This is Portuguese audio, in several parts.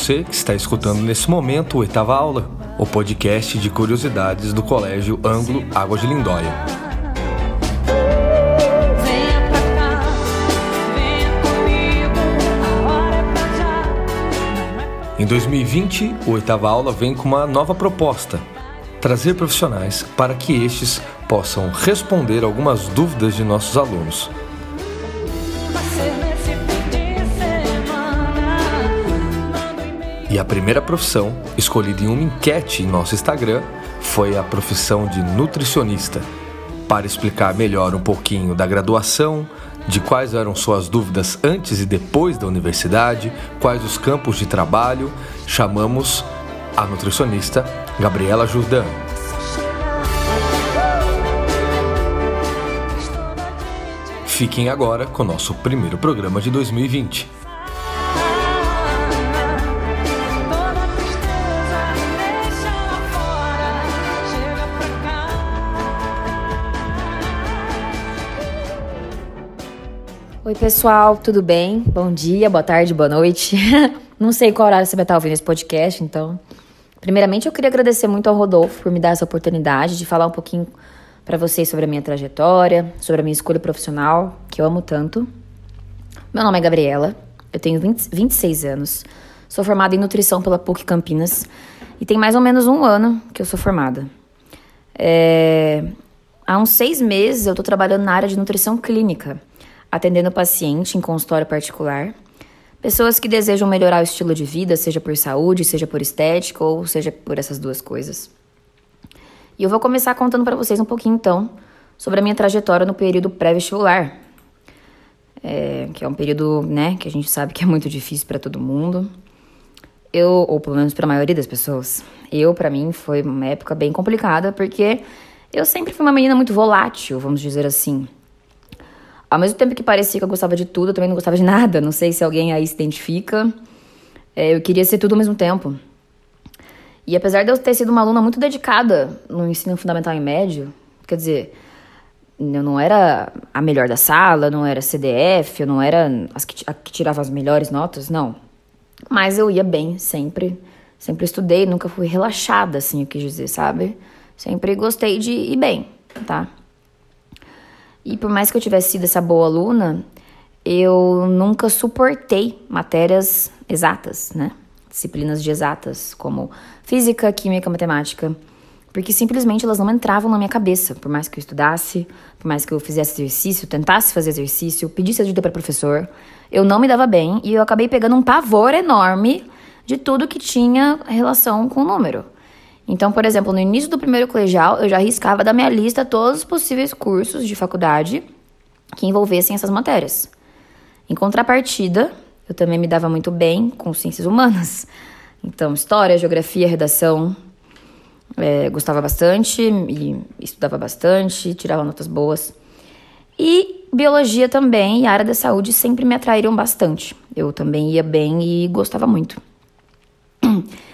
você que está escutando nesse momento o Oitava Aula, o podcast de curiosidades do Colégio Ângulo Água de Lindóia. Em 2020, o Oitava Aula vem com uma nova proposta: trazer profissionais para que estes possam responder algumas dúvidas de nossos alunos. E a primeira profissão, escolhida em uma enquete em nosso Instagram, foi a profissão de nutricionista. Para explicar melhor um pouquinho da graduação, de quais eram suas dúvidas antes e depois da universidade, quais os campos de trabalho, chamamos a nutricionista Gabriela Jourdan. Fiquem agora com o nosso primeiro programa de 2020. Pessoal, tudo bem? Bom dia, boa tarde, boa noite. Não sei qual horário você vai estar ouvindo esse podcast, então. Primeiramente, eu queria agradecer muito ao Rodolfo por me dar essa oportunidade de falar um pouquinho para vocês sobre a minha trajetória, sobre a minha escolha profissional, que eu amo tanto. Meu nome é Gabriela, eu tenho 20, 26 anos, sou formada em nutrição pela PUC Campinas e tem mais ou menos um ano que eu sou formada. É... Há uns seis meses eu estou trabalhando na área de nutrição clínica atendendo paciente em consultório particular, pessoas que desejam melhorar o estilo de vida, seja por saúde, seja por estética ou seja por essas duas coisas. E eu vou começar contando para vocês um pouquinho então sobre a minha trajetória no período pré-vestibular, é, que é um período, né, que a gente sabe que é muito difícil para todo mundo. Eu, ou pelo menos para a maioria das pessoas, eu para mim foi uma época bem complicada porque eu sempre fui uma menina muito volátil, vamos dizer assim. Ao mesmo tempo que parecia que eu gostava de tudo, eu também não gostava de nada. Não sei se alguém aí se identifica. É, eu queria ser tudo ao mesmo tempo. E apesar de eu ter sido uma aluna muito dedicada no ensino fundamental e médio, quer dizer, eu não era a melhor da sala, não era CDF, eu não era as que, a que tirava as melhores notas, não. Mas eu ia bem, sempre. Sempre estudei, nunca fui relaxada, assim, eu quis dizer, sabe? Sempre gostei de ir bem, tá? E por mais que eu tivesse sido essa boa aluna, eu nunca suportei matérias exatas, né? Disciplinas de exatas, como física, química, matemática. Porque simplesmente elas não entravam na minha cabeça. Por mais que eu estudasse, por mais que eu fizesse exercício, tentasse fazer exercício, pedisse ajuda para professor, eu não me dava bem e eu acabei pegando um pavor enorme de tudo que tinha relação com o número. Então, por exemplo, no início do primeiro colegial, eu já arriscava da minha lista todos os possíveis cursos de faculdade que envolvessem essas matérias. Em contrapartida, eu também me dava muito bem com ciências humanas. Então, história, geografia, redação, é, gostava bastante e estudava bastante, tirava notas boas. E biologia também e a área da saúde sempre me atraíram bastante. Eu também ia bem e gostava muito.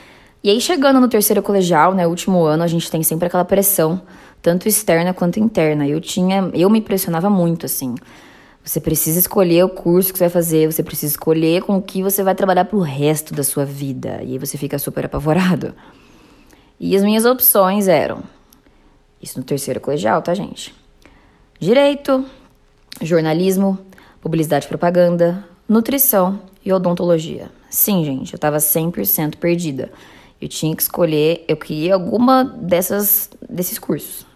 E aí, chegando no terceiro colegial, né, último ano, a gente tem sempre aquela pressão, tanto externa quanto interna. Eu tinha, eu me pressionava muito, assim. Você precisa escolher o curso que você vai fazer, você precisa escolher com o que você vai trabalhar pro resto da sua vida. E aí você fica super apavorado. E as minhas opções eram: isso no terceiro colegial, tá, gente? Direito, jornalismo, publicidade e propaganda, nutrição e odontologia. Sim, gente, eu tava 100% perdida. Eu tinha que escolher, eu queria alguma dessas desses cursos.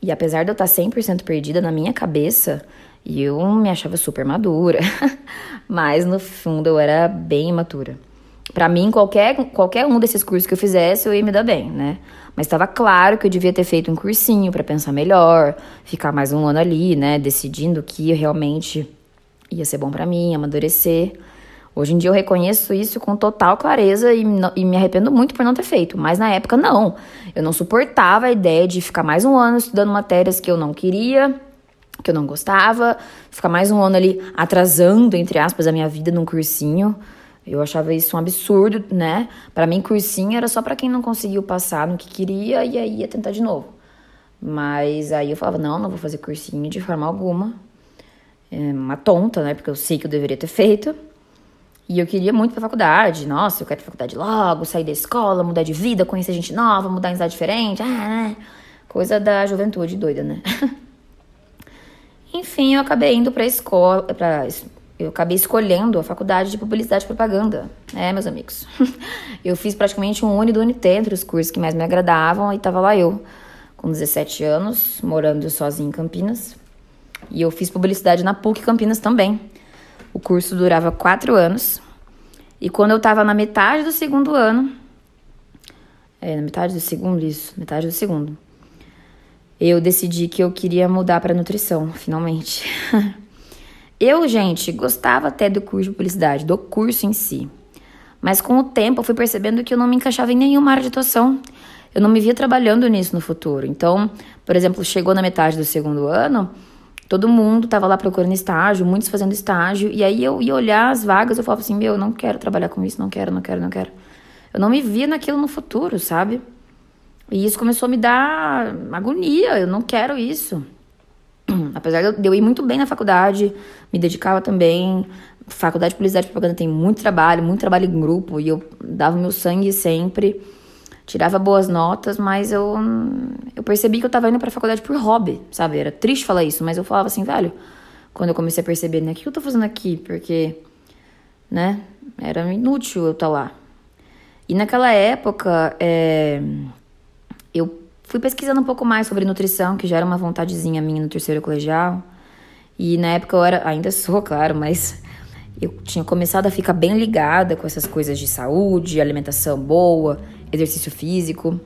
E apesar de eu estar 100% perdida na minha cabeça, eu me achava super madura, mas no fundo eu era bem imatura. Para mim, qualquer, qualquer um desses cursos que eu fizesse, eu ia me dar bem, né? Mas estava claro que eu devia ter feito um cursinho para pensar melhor, ficar mais um ano ali, né? Decidindo o que realmente ia ser bom para mim, amadurecer. Hoje em dia eu reconheço isso com total clareza e, e, me arrependo muito por não ter feito, mas na época não. Eu não suportava a ideia de ficar mais um ano estudando matérias que eu não queria, que eu não gostava, ficar mais um ano ali atrasando, entre aspas, a minha vida num cursinho. Eu achava isso um absurdo, né? Para mim, cursinho era só para quem não conseguiu passar no que queria e aí ia tentar de novo. Mas aí eu falava, não, não vou fazer cursinho de forma alguma. É uma tonta, né? Porque eu sei que eu deveria ter feito. E eu queria muito pra faculdade. Nossa, eu quero faculdade logo, sair da escola, mudar de vida, conhecer gente nova, mudar em cidade diferente. Ah, coisa da juventude doida, né? Enfim, eu acabei indo pra escola, pra, eu acabei escolhendo a faculdade de publicidade e propaganda. É, meus amigos. eu fiz praticamente um uni do Unité entre os cursos que mais me agradavam e tava lá eu, com 17 anos, morando sozinho em Campinas. E eu fiz publicidade na PUC Campinas também. O curso durava quatro anos. E quando eu tava na metade do segundo ano, é, na metade do segundo, isso, metade do segundo, eu decidi que eu queria mudar para nutrição, finalmente. eu, gente, gostava até do curso de publicidade, do curso em si. Mas com o tempo eu fui percebendo que eu não me encaixava em nenhuma área de atuação. Eu não me via trabalhando nisso no futuro. Então, por exemplo, chegou na metade do segundo ano, Todo mundo tava lá procurando estágio, muitos fazendo estágio, e aí eu ia olhar as vagas, eu falava assim: "Meu, eu não quero trabalhar com isso, não quero, não quero, não quero". Eu não me via naquilo no futuro, sabe? E isso começou a me dar agonia, eu não quero isso. Apesar de eu ir muito bem na faculdade, me dedicava também. Faculdade de Publicidade e Propaganda tem muito trabalho, muito trabalho em grupo, e eu dava meu sangue sempre tirava boas notas, mas eu, eu percebi que eu tava indo pra faculdade por hobby, sabe? Era triste falar isso, mas eu falava assim, velho, quando eu comecei a perceber, né, o que eu tô fazendo aqui? Porque, né, era inútil eu estar tá lá. E naquela época, é, eu fui pesquisando um pouco mais sobre nutrição, que já era uma vontadezinha minha no terceiro colegial. E na época eu era, ainda sou, claro, mas eu tinha começado a ficar bem ligada com essas coisas de saúde, alimentação boa, exercício físico.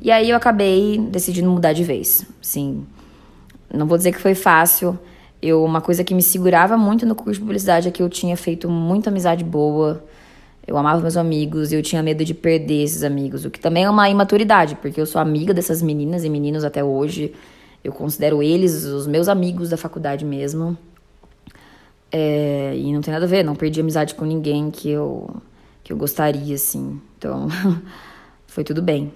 E aí eu acabei decidindo mudar de vez. Sim, não vou dizer que foi fácil. Eu, uma coisa que me segurava muito no curso de publicidade é que eu tinha feito muita amizade boa. Eu amava meus amigos e eu tinha medo de perder esses amigos, o que também é uma imaturidade, porque eu sou amiga dessas meninas e meninos até hoje. Eu considero eles os meus amigos da faculdade mesmo. É, e não tem nada a ver, não perdi amizade com ninguém que eu, que eu gostaria, assim. Então, foi tudo bem.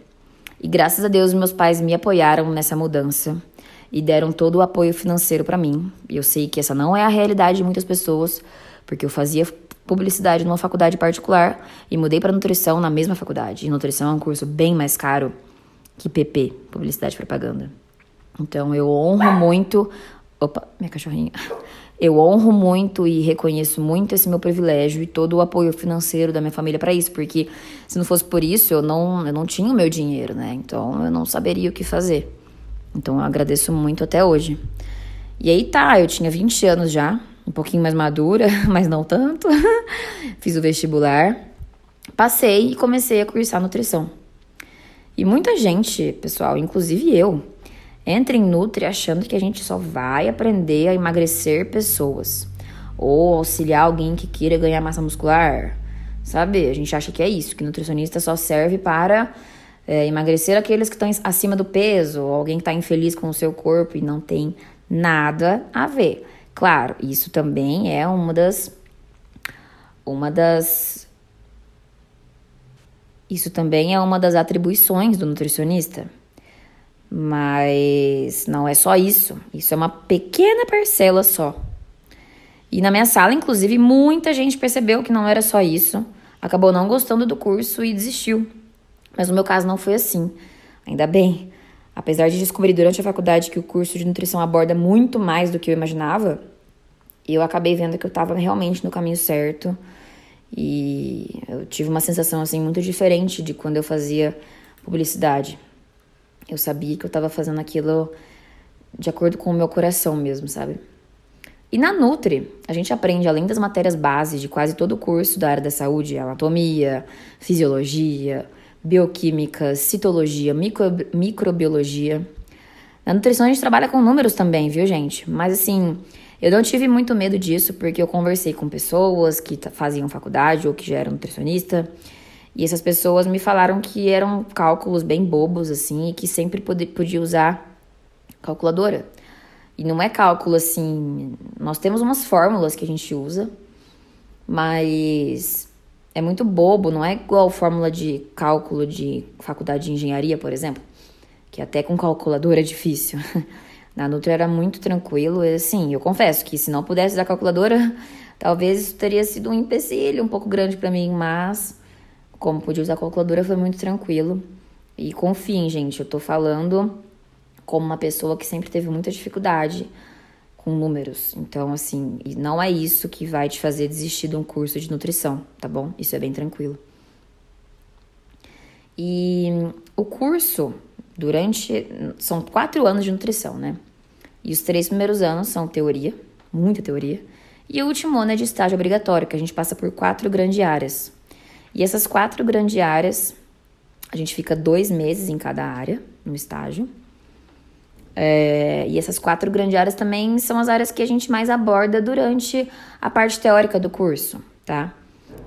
E graças a Deus, meus pais me apoiaram nessa mudança e deram todo o apoio financeiro para mim. E eu sei que essa não é a realidade de muitas pessoas, porque eu fazia publicidade numa faculdade particular e mudei para nutrição na mesma faculdade. E nutrição é um curso bem mais caro que PP, publicidade e propaganda. Então eu honro muito. Opa, minha cachorrinha. Eu honro muito e reconheço muito esse meu privilégio e todo o apoio financeiro da minha família para isso, porque se não fosse por isso, eu não, eu não tinha o meu dinheiro, né? Então eu não saberia o que fazer. Então eu agradeço muito até hoje. E aí tá, eu tinha 20 anos já, um pouquinho mais madura, mas não tanto. Fiz o vestibular, passei e comecei a cursar nutrição. E muita gente, pessoal, inclusive eu, entra em Nutri achando que a gente só vai aprender a emagrecer pessoas ou auxiliar alguém que queira ganhar massa muscular, sabe? A gente acha que é isso, que nutricionista só serve para é, emagrecer aqueles que estão acima do peso, ou alguém que está infeliz com o seu corpo e não tem nada a ver. Claro, isso também é uma das uma das isso também é uma das atribuições do nutricionista. Mas não é só isso. Isso é uma pequena parcela só. E na minha sala, inclusive, muita gente percebeu que não era só isso, acabou não gostando do curso e desistiu. Mas no meu caso não foi assim. Ainda bem. Apesar de descobrir durante a faculdade que o curso de nutrição aborda muito mais do que eu imaginava, eu acabei vendo que eu estava realmente no caminho certo. E eu tive uma sensação assim muito diferente de quando eu fazia publicidade. Eu sabia que eu estava fazendo aquilo de acordo com o meu coração mesmo, sabe? E na Nutri, a gente aprende, além das matérias bases de quase todo o curso da área da saúde, anatomia, fisiologia, bioquímica, citologia, micro, microbiologia. Na nutrição a gente trabalha com números também, viu, gente? Mas assim, eu não tive muito medo disso porque eu conversei com pessoas que faziam faculdade ou que já eram nutricionista e essas pessoas me falaram que eram cálculos bem bobos, assim, e que sempre podia usar calculadora. E não é cálculo assim. Nós temos umas fórmulas que a gente usa, mas é muito bobo, não é igual fórmula de cálculo de faculdade de engenharia, por exemplo, que até com calculadora é difícil. Na Nutri era muito tranquilo, e assim, eu confesso que se não pudesse usar calculadora, Talvez isso teria sido um empecilho um pouco grande para mim, mas como podia usar a calculadora foi muito tranquilo. E confiem, gente, eu tô falando como uma pessoa que sempre teve muita dificuldade com números. Então, assim, não é isso que vai te fazer desistir de um curso de nutrição, tá bom? Isso é bem tranquilo. E o curso, durante. São quatro anos de nutrição, né? E os três primeiros anos são teoria, muita teoria. E o último ano é de estágio obrigatório, que a gente passa por quatro grandes áreas. E essas quatro grandes áreas, a gente fica dois meses em cada área, no estágio. É, e essas quatro grandes áreas também são as áreas que a gente mais aborda durante a parte teórica do curso, tá?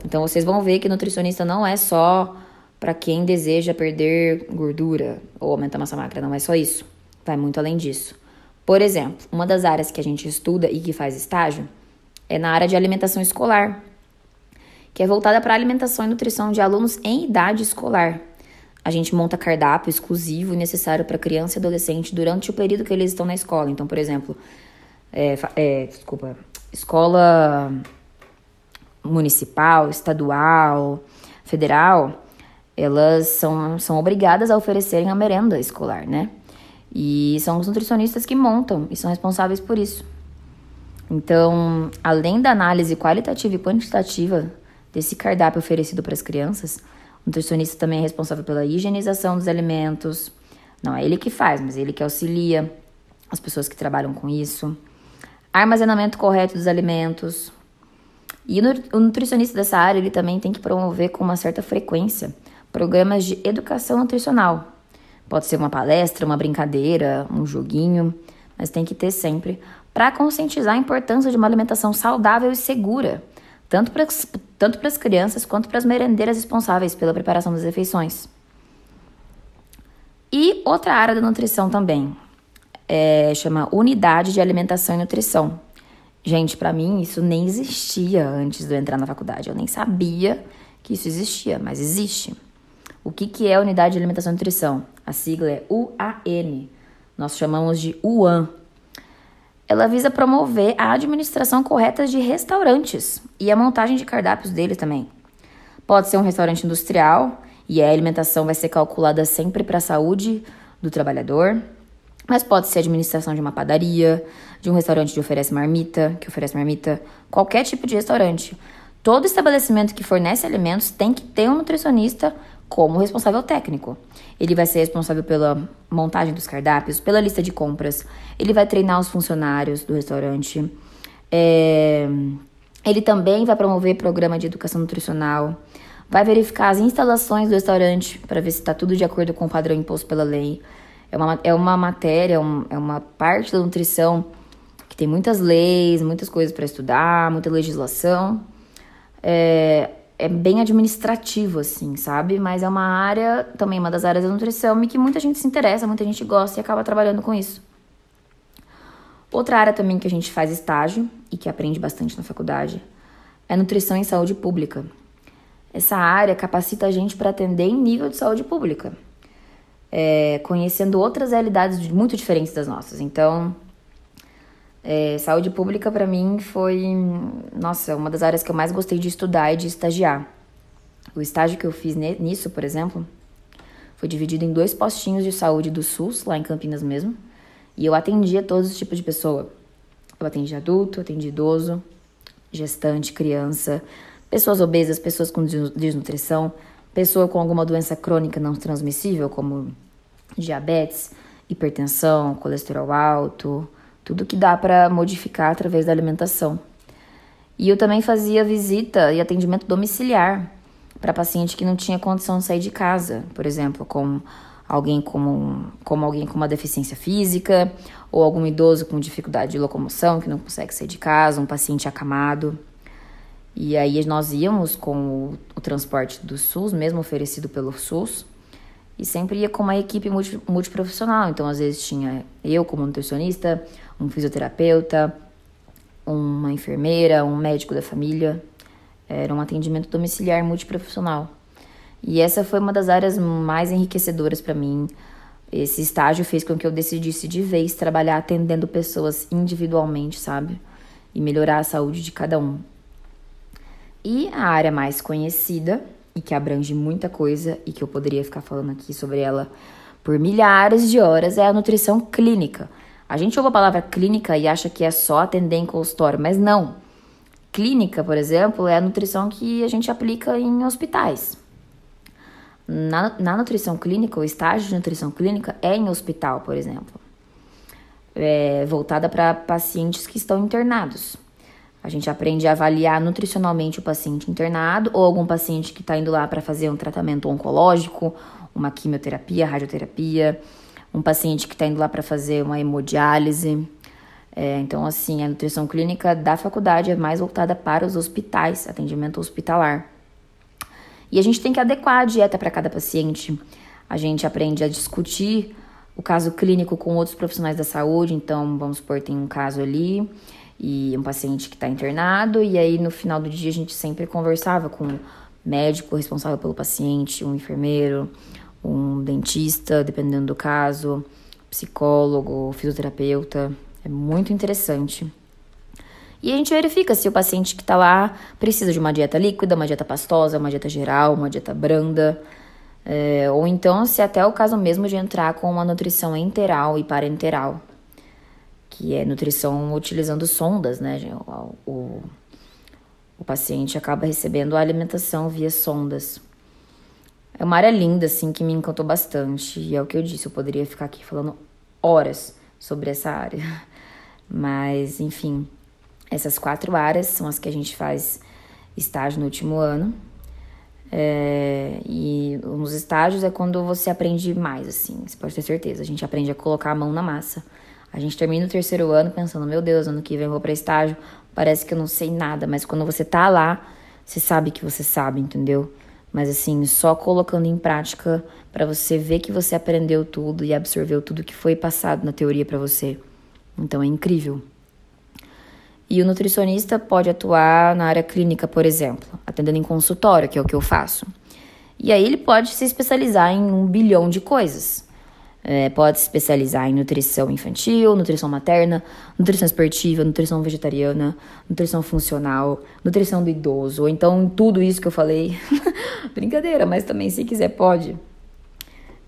Então vocês vão ver que nutricionista não é só para quem deseja perder gordura ou aumentar massa magra, não é só isso. Vai muito além disso. Por exemplo, uma das áreas que a gente estuda e que faz estágio é na área de alimentação escolar, que é voltada para alimentação e nutrição de alunos em idade escolar. A gente monta cardápio exclusivo e necessário para criança e adolescente durante o período que eles estão na escola. Então, por exemplo, é, é, desculpa, escola municipal, estadual, federal, elas são, são obrigadas a oferecerem a merenda escolar, né? E são os nutricionistas que montam e são responsáveis por isso. Então, além da análise qualitativa e quantitativa desse cardápio oferecido para as crianças, o nutricionista também é responsável pela higienização dos alimentos. Não é ele que faz, mas ele que auxilia as pessoas que trabalham com isso. Armazenamento correto dos alimentos. E o nutricionista dessa área, ele também tem que promover com uma certa frequência programas de educação nutricional, Pode ser uma palestra, uma brincadeira, um joguinho, mas tem que ter sempre para conscientizar a importância de uma alimentação saudável e segura, tanto para tanto as crianças quanto para as merendeiras responsáveis pela preparação das refeições. E outra área da nutrição também, é, chama Unidade de Alimentação e Nutrição. Gente, para mim isso nem existia antes de eu entrar na faculdade. Eu nem sabia que isso existia, mas existe. O que, que é Unidade de Alimentação e Nutrição? A sigla é UAN. Nós chamamos de UAN. Ela visa promover a administração correta de restaurantes e a montagem de cardápios deles também. Pode ser um restaurante industrial e a alimentação vai ser calculada sempre para a saúde do trabalhador, mas pode ser a administração de uma padaria, de um restaurante que oferece marmita, que oferece marmita, qualquer tipo de restaurante. Todo estabelecimento que fornece alimentos tem que ter um nutricionista como responsável técnico. Ele vai ser responsável pela montagem dos cardápios, pela lista de compras, ele vai treinar os funcionários do restaurante. É... Ele também vai promover programa de educação nutricional, vai verificar as instalações do restaurante para ver se está tudo de acordo com o padrão imposto pela lei. É uma, é uma matéria, é uma parte da nutrição que tem muitas leis, muitas coisas para estudar, muita legislação. É, é bem administrativo, assim, sabe? Mas é uma área, também uma das áreas da nutrição, e que muita gente se interessa, muita gente gosta e acaba trabalhando com isso. Outra área também que a gente faz estágio e que aprende bastante na faculdade é nutrição em saúde pública. Essa área capacita a gente para atender em nível de saúde pública, é, conhecendo outras realidades muito diferentes das nossas. Então, é, saúde pública para mim foi, nossa, uma das áreas que eu mais gostei de estudar e de estagiar. O estágio que eu fiz nisso, por exemplo, foi dividido em dois postinhos de saúde do SUS, lá em Campinas mesmo, e eu atendia todos os tipos de pessoa. Eu atendi adulto, atendi idoso, gestante, criança, pessoas obesas, pessoas com desnutrição, pessoa com alguma doença crônica não transmissível, como diabetes, hipertensão, colesterol alto, tudo que dá para modificar através da alimentação. E eu também fazia visita e atendimento domiciliar para paciente que não tinha condição de sair de casa, por exemplo, com alguém como, como alguém com uma deficiência física ou algum idoso com dificuldade de locomoção que não consegue sair de casa, um paciente acamado. E aí nós íamos com o, o transporte do SUS, mesmo oferecido pelo SUS, e sempre ia com uma equipe multi, multiprofissional. Então, às vezes tinha eu como nutricionista, um fisioterapeuta, uma enfermeira, um médico da família. Era um atendimento domiciliar multiprofissional. E essa foi uma das áreas mais enriquecedoras para mim. Esse estágio fez com que eu decidisse de vez trabalhar atendendo pessoas individualmente, sabe? E melhorar a saúde de cada um. E a área mais conhecida e que abrange muita coisa e que eu poderia ficar falando aqui sobre ela por milhares de horas é a nutrição clínica. A gente ouve a palavra clínica e acha que é só atender em consultório, mas não. Clínica, por exemplo, é a nutrição que a gente aplica em hospitais. Na, na nutrição clínica, o estágio de nutrição clínica é em hospital, por exemplo, é voltada para pacientes que estão internados. A gente aprende a avaliar nutricionalmente o paciente internado ou algum paciente que está indo lá para fazer um tratamento oncológico, uma quimioterapia, radioterapia, um paciente que está indo lá para fazer uma hemodiálise. É, então, assim, a nutrição clínica da faculdade é mais voltada para os hospitais, atendimento hospitalar. E a gente tem que adequar a dieta para cada paciente. A gente aprende a discutir o caso clínico com outros profissionais da saúde. Então, vamos supor, tem um caso ali e um paciente que está internado, e aí no final do dia a gente sempre conversava com o médico responsável pelo paciente, um enfermeiro, um dentista, dependendo do caso, psicólogo, fisioterapeuta. É muito interessante. E a gente verifica se o paciente que está lá precisa de uma dieta líquida, uma dieta pastosa, uma dieta geral, uma dieta branda. É, ou então, se até é o caso mesmo de entrar com uma nutrição enteral e parenteral que é nutrição utilizando sondas, né? O, o, o paciente acaba recebendo a alimentação via sondas. É uma área linda, assim, que me encantou bastante. E é o que eu disse, eu poderia ficar aqui falando horas sobre essa área. Mas, enfim, essas quatro áreas são as que a gente faz estágio no último ano. É, e nos estágios é quando você aprende mais, assim, você pode ter certeza. A gente aprende a colocar a mão na massa. A gente termina o terceiro ano pensando, meu Deus, ano que vem eu vou para estágio, parece que eu não sei nada, mas quando você tá lá, você sabe que você sabe, entendeu? Mas assim, só colocando em prática para você ver que você aprendeu tudo e absorveu tudo que foi passado na teoria para você. Então é incrível. E o nutricionista pode atuar na área clínica, por exemplo, atendendo em consultório, que é o que eu faço. E aí ele pode se especializar em um bilhão de coisas. É, pode se especializar em nutrição infantil, nutrição materna, nutrição esportiva, nutrição vegetariana, nutrição funcional, nutrição do idoso, ou então tudo isso que eu falei. Brincadeira, mas também se quiser pode.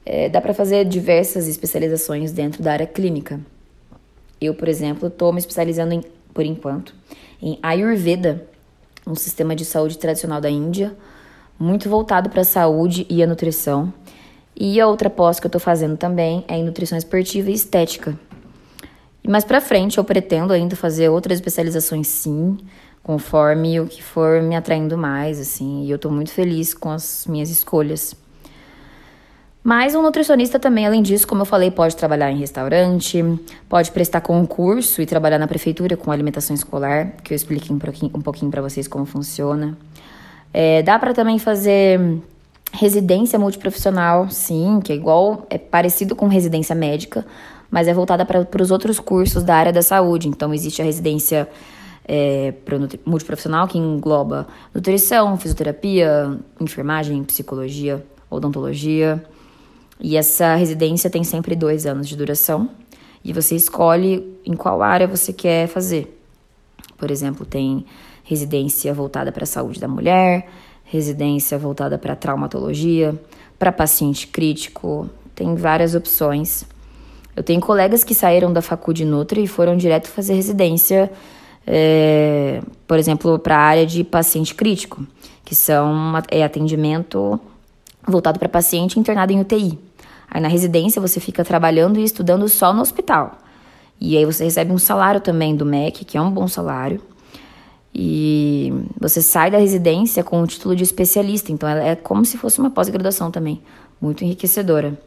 É, dá para fazer diversas especializações dentro da área clínica. Eu, por exemplo, estou me especializando em, por enquanto em Ayurveda, um sistema de saúde tradicional da Índia, muito voltado para a saúde e a nutrição e a outra pós que eu tô fazendo também é em nutrição esportiva e estética. E mais para frente eu pretendo ainda fazer outras especializações sim, conforme o que for me atraindo mais, assim, e eu tô muito feliz com as minhas escolhas. Mas um nutricionista também, além disso, como eu falei, pode trabalhar em restaurante, pode prestar concurso e trabalhar na prefeitura com alimentação escolar, que eu expliquei um pouquinho, um pouquinho para vocês como funciona. É, dá para também fazer Residência multiprofissional, sim, que é igual, é parecido com residência médica, mas é voltada para os outros cursos da área da saúde. Então, existe a residência é, multiprofissional, que engloba nutrição, fisioterapia, enfermagem, psicologia, odontologia. E essa residência tem sempre dois anos de duração. E você escolhe em qual área você quer fazer. Por exemplo, tem residência voltada para a saúde da mulher, residência voltada para traumatologia, para paciente crítico, tem várias opções. Eu tenho colegas que saíram da Faculdade Nutri e foram direto fazer residência, é, por exemplo, para a área de paciente crítico, que são é atendimento voltado para paciente internado em UTI. Aí na residência você fica trabalhando e estudando só no hospital. E aí você recebe um salário também do MEC, que é um bom salário. E você sai da residência com o título de especialista, então ela é como se fosse uma pós-graduação também, muito enriquecedora.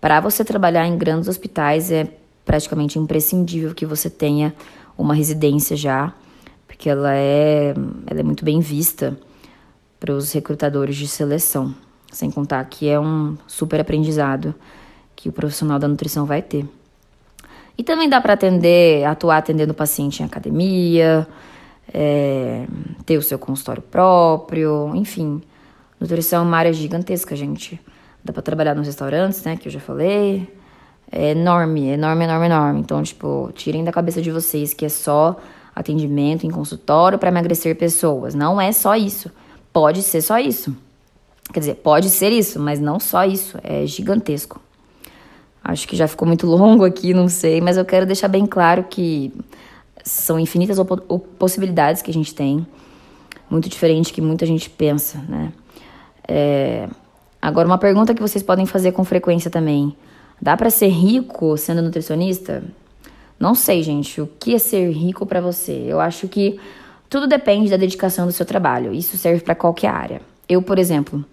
Para você trabalhar em grandes hospitais é praticamente imprescindível que você tenha uma residência já, porque ela é, ela é muito bem vista para os recrutadores de seleção, sem contar que é um super aprendizado que o profissional da nutrição vai ter. E também dá para atender, atuar atendendo paciente em academia, é, ter o seu consultório próprio, enfim. Nutrição é uma área gigantesca, gente. Dá pra trabalhar nos restaurantes, né, que eu já falei. É enorme, enorme, enorme, enorme. Então, tipo, tirem da cabeça de vocês que é só atendimento em consultório para emagrecer pessoas. Não é só isso. Pode ser só isso. Quer dizer, pode ser isso, mas não só isso. É gigantesco. Acho que já ficou muito longo aqui, não sei, mas eu quero deixar bem claro que são infinitas possibilidades que a gente tem, muito diferente que muita gente pensa, né? É... Agora, uma pergunta que vocês podem fazer com frequência também: dá para ser rico sendo nutricionista? Não sei, gente, o que é ser rico para você? Eu acho que tudo depende da dedicação do seu trabalho. Isso serve para qualquer área. Eu, por exemplo,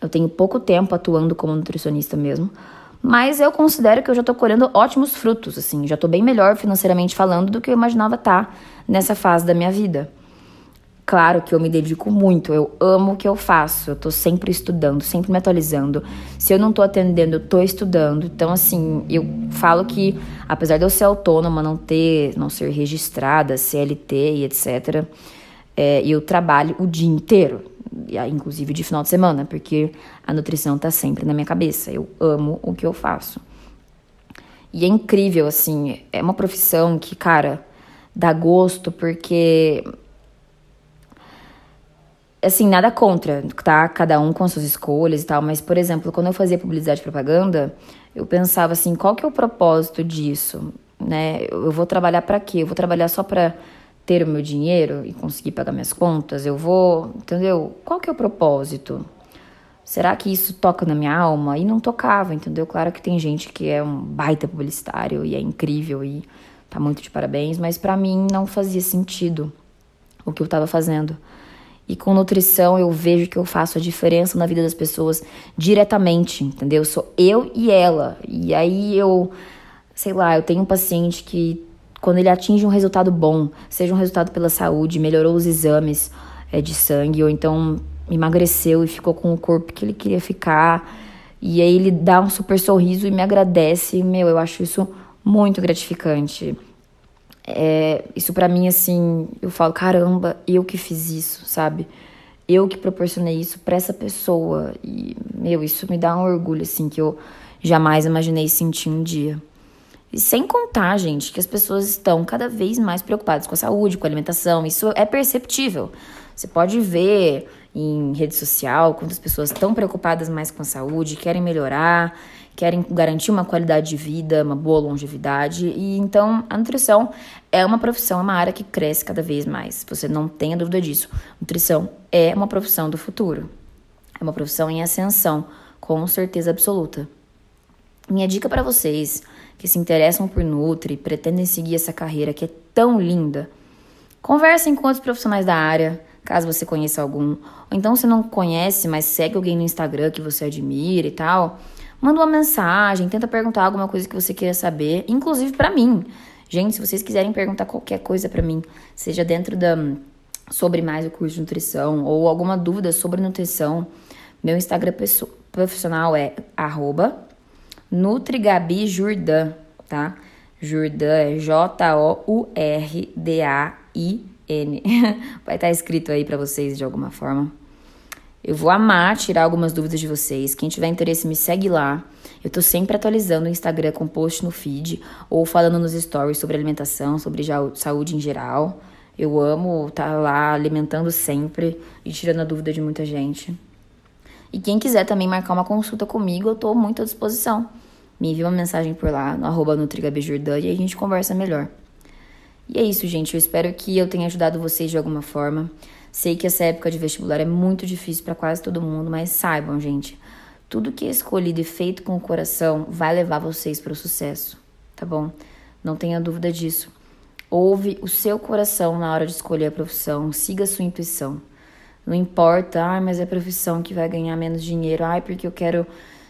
eu tenho pouco tempo atuando como nutricionista mesmo, mas eu considero que eu já estou colhendo ótimos frutos, assim, já estou bem melhor financeiramente falando do que eu imaginava estar tá nessa fase da minha vida. Claro que eu me dedico muito, eu amo o que eu faço, eu tô sempre estudando, sempre me atualizando. Se eu não tô atendendo, eu tô estudando. Então, assim, eu falo que, apesar de eu ser autônoma, não ter, não ser registrada, CLT e etc., é, eu trabalho o dia inteiro, inclusive de final de semana, porque a nutrição tá sempre na minha cabeça. Eu amo o que eu faço. E é incrível, assim, é uma profissão que, cara, dá gosto, porque assim, nada contra, tá? Cada um com suas escolhas e tal, mas, por exemplo, quando eu fazia publicidade e propaganda, eu pensava assim, qual que é o propósito disso, né? Eu vou trabalhar para quê? Eu vou trabalhar só para ter o meu dinheiro e conseguir pagar minhas contas? Eu vou, entendeu? Qual que é o propósito? Será que isso toca na minha alma? E não tocava, entendeu? Claro que tem gente que é um baita publicitário e é incrível e tá muito de parabéns, mas para mim não fazia sentido o que eu tava fazendo. E com nutrição eu vejo que eu faço a diferença na vida das pessoas diretamente, entendeu? Sou eu e ela. E aí eu, sei lá, eu tenho um paciente que quando ele atinge um resultado bom, seja um resultado pela saúde, melhorou os exames é, de sangue, ou então emagreceu e ficou com o corpo que ele queria ficar, e aí ele dá um super sorriso e me agradece, meu, eu acho isso muito gratificante. É, isso para mim, assim, eu falo, caramba, eu que fiz isso, sabe? Eu que proporcionei isso para essa pessoa. E, meu, isso me dá um orgulho, assim, que eu jamais imaginei sentir um dia. E sem contar, gente, que as pessoas estão cada vez mais preocupadas com a saúde, com a alimentação. Isso é perceptível. Você pode ver em rede social quantas pessoas estão preocupadas mais com a saúde, querem melhorar querem garantir uma qualidade de vida, uma boa longevidade. E então a nutrição é uma profissão, é uma área que cresce cada vez mais. Você não tenha dúvida disso. Nutrição é uma profissão do futuro. É uma profissão em ascensão, com certeza absoluta. Minha dica para vocês que se interessam por Nutri, pretendem seguir essa carreira que é tão linda, conversem com outros profissionais da área, caso você conheça algum. Ou então, se não conhece, mas segue alguém no Instagram que você admira e tal, Manda uma mensagem, tenta perguntar alguma coisa que você queira saber, inclusive para mim. Gente, se vocês quiserem perguntar qualquer coisa para mim, seja dentro da sobre mais o curso de nutrição ou alguma dúvida sobre nutrição, meu Instagram profissional é NutriGabiJordan, tá? Jordan é J-O-U-R-D-A-I-N. Vai estar tá escrito aí para vocês de alguma forma. Eu vou amar tirar algumas dúvidas de vocês. Quem tiver interesse, me segue lá. Eu tô sempre atualizando o Instagram com post no feed ou falando nos stories sobre alimentação, sobre saúde em geral. Eu amo estar tá lá alimentando sempre e tirando a dúvida de muita gente. E quem quiser também marcar uma consulta comigo, eu tô muito à disposição. Me envia uma mensagem por lá, no arroba NutriGabiJordan, e a gente conversa melhor. E é isso, gente. Eu espero que eu tenha ajudado vocês de alguma forma. Sei que essa época de vestibular é muito difícil para quase todo mundo, mas saibam, gente, tudo que é escolhido e feito com o coração vai levar vocês para o sucesso, tá bom? Não tenha dúvida disso. Ouve o seu coração na hora de escolher a profissão, siga a sua intuição. Não importa, ah, mas é a profissão que vai ganhar menos dinheiro, ai, porque eu quero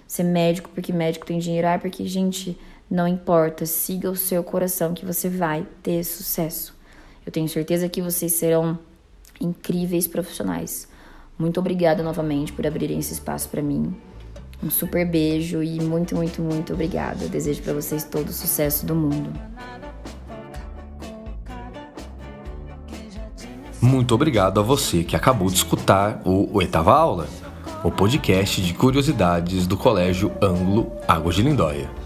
ser médico, porque médico tem dinheiro, ai, porque, gente, não importa, siga o seu coração que você vai ter sucesso. Eu tenho certeza que vocês serão incríveis profissionais. Muito obrigada novamente por abrirem esse espaço para mim. Um super beijo e muito, muito, muito obrigada. Desejo para vocês todo o sucesso do mundo. Muito obrigado a você que acabou de escutar o Oitava Aula, o podcast de curiosidades do Colégio Ângulo Água de Lindóia.